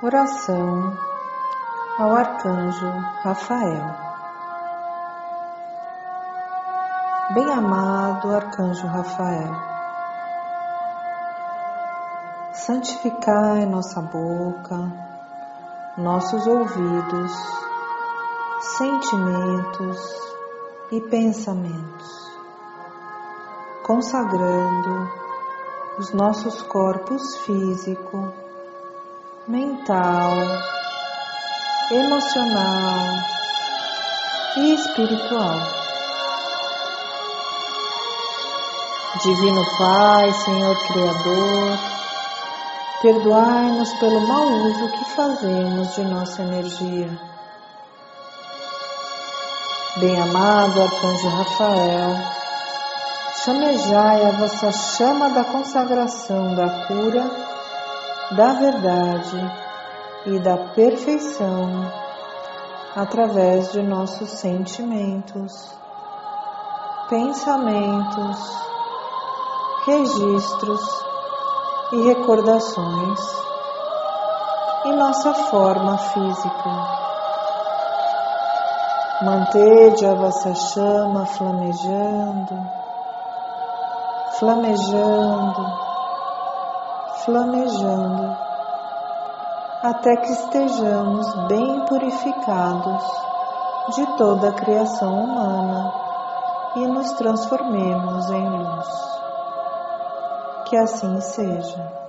Oração ao Arcanjo Rafael. Bem-amado Arcanjo Rafael, santificai nossa boca, nossos ouvidos, sentimentos e pensamentos, consagrando os nossos corpos físico, mental, emocional e espiritual. Divino Pai, Senhor Criador, perdoai-nos pelo mau uso que fazemos de nossa energia. Bem-amado Arcanjo Rafael, chamejai a vossa chama da consagração da cura, da verdade e da perfeição através de nossos sentimentos, pensamentos, registros e recordações e nossa forma física. Mantede a vossa chama flamejando, flamejando, flamejando até que estejamos bem purificados de toda a criação humana e nos transformemos em luz. Que assim seja.